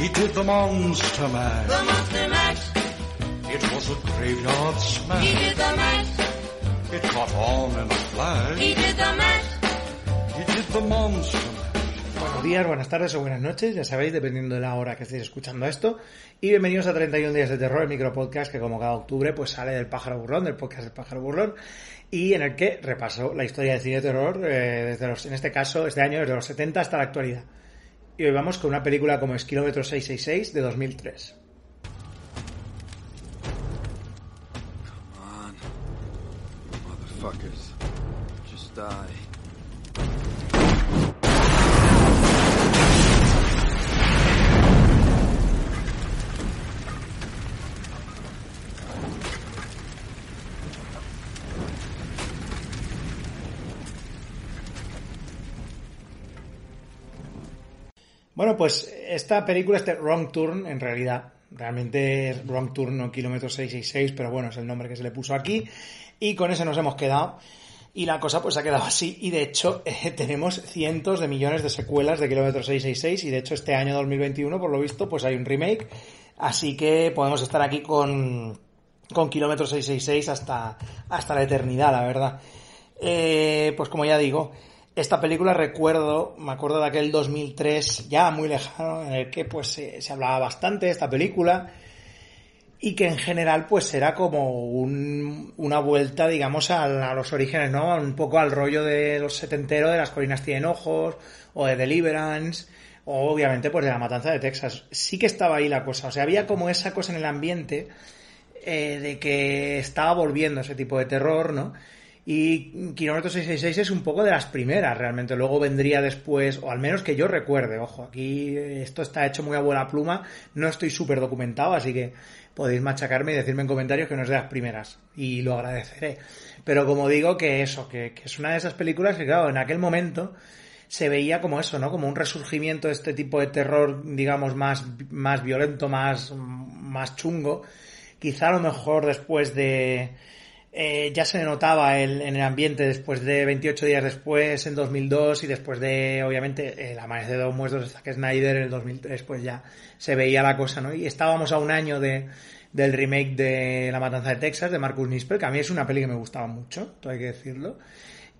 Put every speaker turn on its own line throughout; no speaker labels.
He did the monster mash.
the Monster Mash,
It was a graveyard
he
smash.
did the mash,
It caught on in a flash.
he did the mash.
He did the monster mash.
Buenos días, buenas tardes o buenas noches, ya sabéis, dependiendo de la hora que estéis escuchando esto. Y bienvenidos a 31 días de terror, el micropodcast que como cada octubre pues sale del pájaro burlón, del podcast del pájaro burlón, y en el que repaso la historia del cine de terror eh, desde los, en este caso, este año, desde los 70 hasta la actualidad. Y hoy vamos con una película como es Kilómetro 666 de 2003.
on. Motherfuckers. Just die.
Bueno, pues esta película, este Wrong Turn, en realidad, realmente es Wrong Turn, no Kilómetro 666, pero bueno, es el nombre que se le puso aquí. Y con ese nos hemos quedado. Y la cosa pues ha quedado así. Y de hecho, eh, tenemos cientos de millones de secuelas de Kilómetro 666. Y de hecho, este año 2021, por lo visto, pues hay un remake. Así que podemos estar aquí con, con Kilómetro 666 hasta, hasta la eternidad, la verdad. Eh, pues como ya digo, esta película recuerdo, me acuerdo de aquel 2003 ya muy lejano, en el que pues se, se hablaba bastante de esta película y que en general pues era como un- una vuelta, digamos, a, los orígenes, ¿no? Un poco al rollo de los setentero de las colinas tienen ojos o de Deliverance o obviamente pues de la matanza de Texas. Sí que estaba ahí la cosa, o sea, había como esa cosa en el ambiente eh, de que estaba volviendo ese tipo de terror, ¿no? Y Kilómetro 666 es un poco de las primeras, realmente. Luego vendría después, o al menos que yo recuerde, ojo, aquí esto está hecho muy a buena pluma, no estoy súper documentado, así que podéis machacarme y decirme en comentarios que no es de las primeras, y lo agradeceré. Pero como digo, que eso, que, que es una de esas películas que, claro, en aquel momento se veía como eso, ¿no? Como un resurgimiento de este tipo de terror, digamos, más, más violento, más, más chungo. Quizá a lo mejor después de... eh, ya se notaba el, en el ambiente después de 28 días después, en 2002, y después de, obviamente, el amanecer de los muertos de Zack Snyder en el 2003, pues ya se veía la cosa, ¿no? Y estábamos a un año de, del remake de La Matanza de Texas, de Marcus Nispel, que a mí es una peli que me gustaba mucho, todo hay que decirlo.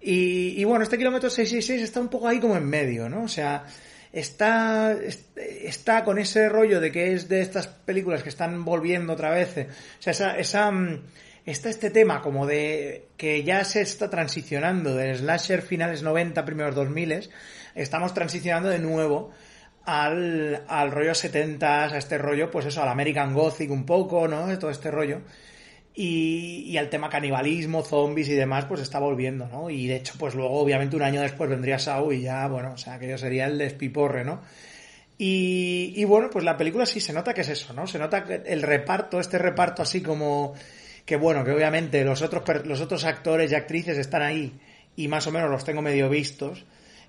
Y, y bueno, este kilómetro 666 está un poco ahí como en medio, ¿no? O sea, está, est- está con ese rollo de que es de estas películas que están volviendo otra vez. eh, O sea, esa, esa, mm, está este tema como de que ya se está transicionando del slasher finales 90, primeros 2000, estamos transicionando de nuevo al, al rollo 70, a este rollo, pues eso, al American Gothic un poco, ¿no? De todo este rollo. Y, y al tema canibalismo, zombies y demás, pues está volviendo, ¿no? Y de hecho, pues luego, obviamente, un año después vendría Saw y ya, bueno, o sea, aquello sería el despiporre, ¿no? Y, y bueno, pues la película sí se nota que es eso, ¿no? Se nota el reparto, este reparto así como que bueno, que obviamente los otros, los otros actores y actrices están ahí y más o menos los tengo medio vistos.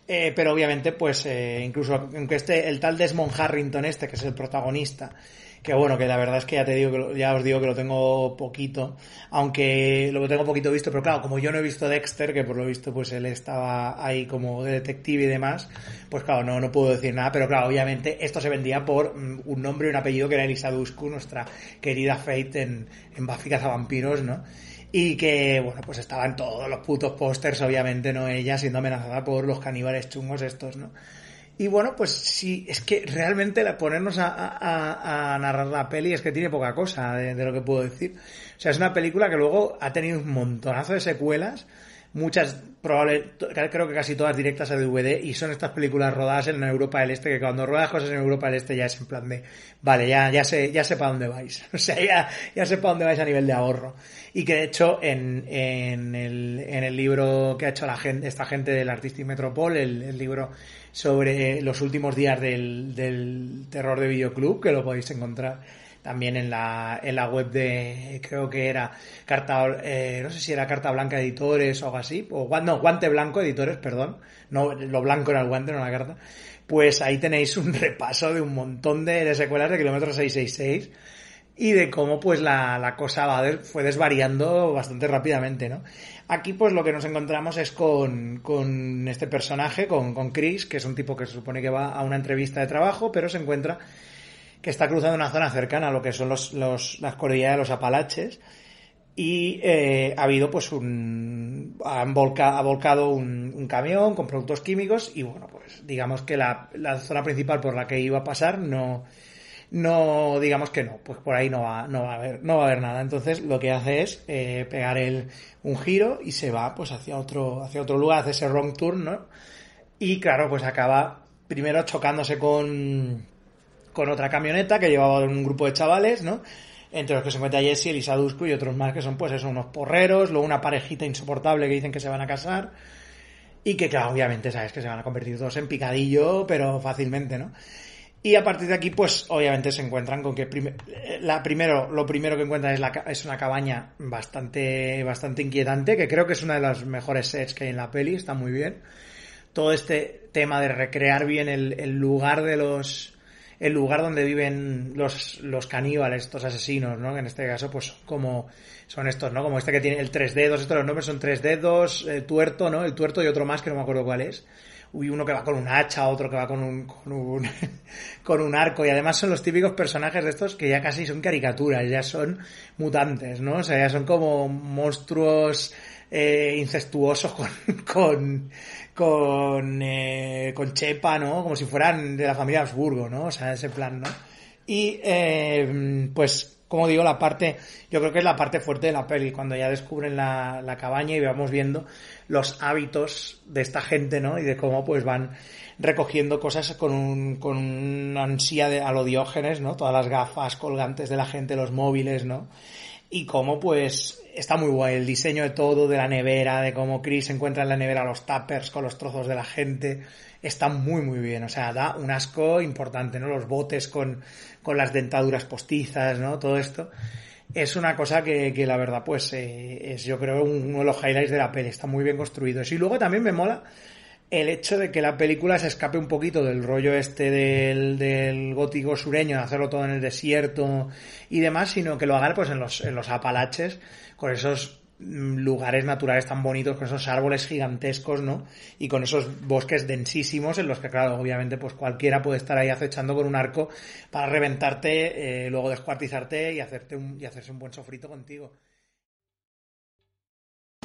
Eh, pero obviamente, pues, eh, incluso aunque este, el tal Desmond Harrington este, que es el protagonista, que bueno, que la verdad es que ya te digo que lo- ya os digo que lo tengo poquito, aunque lo tengo poquito visto, pero claro, como yo no he visto Dexter, que por lo visto pues él estaba ahí como de detective y demás, pues claro, no, no puedo decir nada, pero claro, obviamente esto se vendía por mm, un nombre y un apellido que era Elisa Dushku, nuestra querida Fate en, en Buffy Cazavampiros, ¿no? Y que, bueno, pues estaba en todos los putos pósters, obviamente, ¿no? Ella siendo amenazada por los caníbales chungos estos, ¿no? Y bueno, pues sí, es que realmente la- ponernos a, narrar la peli es que tiene poca cosa de, de lo que puedo decir. O sea, es una película que luego ha tenido un montonazo de secuelas, muchas probable, creo que casi todas directas a DVD y son estas películas rodadas en Europa del Este que cuando rodas cosas en Europa del Este ya es en plan de, vale, ya, ya sé, ya sé para dónde vais. O sea, ya, ya sé para dónde vais a nivel de ahorro. Y que de hecho en, en, el, en el libro que ha hecho la gente, esta gente del Artistic Metropol, el, el libro sobre los últimos días del, del terror de videoclub, que lo podéis encontrar también en la, en la web de, creo que era Carta, eh, no sé si era Carta Blanca Editores o algo así, o no, Guante Blanco Editores, perdón, no, lo blanco era el guante, no la carta, pues ahí tenéis un repaso de un montón de, secuelas de kilómetro 666 y de cómo pues la, la cosa va fue desvariando bastante rápidamente, ¿no? Aquí pues lo que nos encontramos es con, con este personaje, con, con Chris, que es un tipo que se supone que va a una entrevista de trabajo, pero se encuentra que está cruzando una zona cercana a lo que son los, las cordilleras de los Apalaches y eh, ha habido pues un ha, volcado un, un, camión con productos químicos y bueno pues digamos que la, la, zona principal por la que iba a pasar no no digamos que no pues por ahí no va no va a haber no va a haber nada. Entonces lo que hace es eh, pegar el un giro y se va pues hacia otro hacia otro lugar hace ese wrong turn no y claro pues acaba primero chocándose con con otra camioneta que llevaba un grupo de chavales, ¿no? Entre los que se encuentra Jesse, Elisa Dusko y otros más que son, pues, eso, unos porreros, luego una parejita insoportable que dicen que se van a casar. Y que, claro, obviamente, sabes que se van a convertir todos en picadillo, pero fácilmente, ¿no? Y a partir de aquí, pues, obviamente se encuentran con que la primero, lo primero que encuentran es, la, es una cabaña bastante, bastante inquietante, que creo que es una de las mejores sets que hay en la peli, está muy bien. Todo este tema de recrear bien el lugar de los, el lugar donde viven los, los caníbales, estos asesinos, ¿no? En este caso, pues, como son estos, ¿no? Como este que tiene el tres dedos, estos los nombres son tres dedos, el tuerto, ¿no? El tuerto y otro más que no me acuerdo cuál es. Uy, uno que va con un hacha, otro que va con un, con un, con un arco, y además son los típicos personajes de estos que ya casi son caricaturas, ya son mutantes, ¿no? O sea, ya son como monstruos eh, incestuosos con, con, con, eh, con Chepa, ¿no? Como si fueran de la familia Habsburgo, ¿no? O sea, ese plan, ¿no? Y, eh, pues, como digo, la parte, yo creo que es la parte fuerte de la peli, cuando ya descubren la, la cabaña y vamos viendo los hábitos de esta gente, ¿no? Y de cómo, pues, van recogiendo cosas con un, con una ansía de, a ¿no? Todas las gafas colgantes de la gente, los móviles, ¿no? Y cómo, pues, está muy guay el diseño de todo, de la nevera, de cómo Chris encuentra en la nevera los tuppers con los trozos de la gente. Está muy, muy bien. O sea, da un asco importante, ¿no? Los botes con, con las dentaduras postizas, ¿no? Todo esto. Es una cosa que, que la verdad, pues, eh, es yo creo uno de los highlights de la peli. Está muy bien construido. Y luego también me mola el hecho de que la película se escape un poquito del rollo este del, del gótico sureño, de hacerlo todo en el desierto y demás, sino que lo haga pues en los, en los Apalaches, con esos mm, lugares naturales tan bonitos, con esos árboles gigantescos, ¿no? Y con esos bosques densísimos en los que, claro, obviamente, pues cualquiera puede estar ahí acechando con un arco para reventarte, eh, luego descuartizarte y hacerte un, y hacerse un buen sofrito contigo.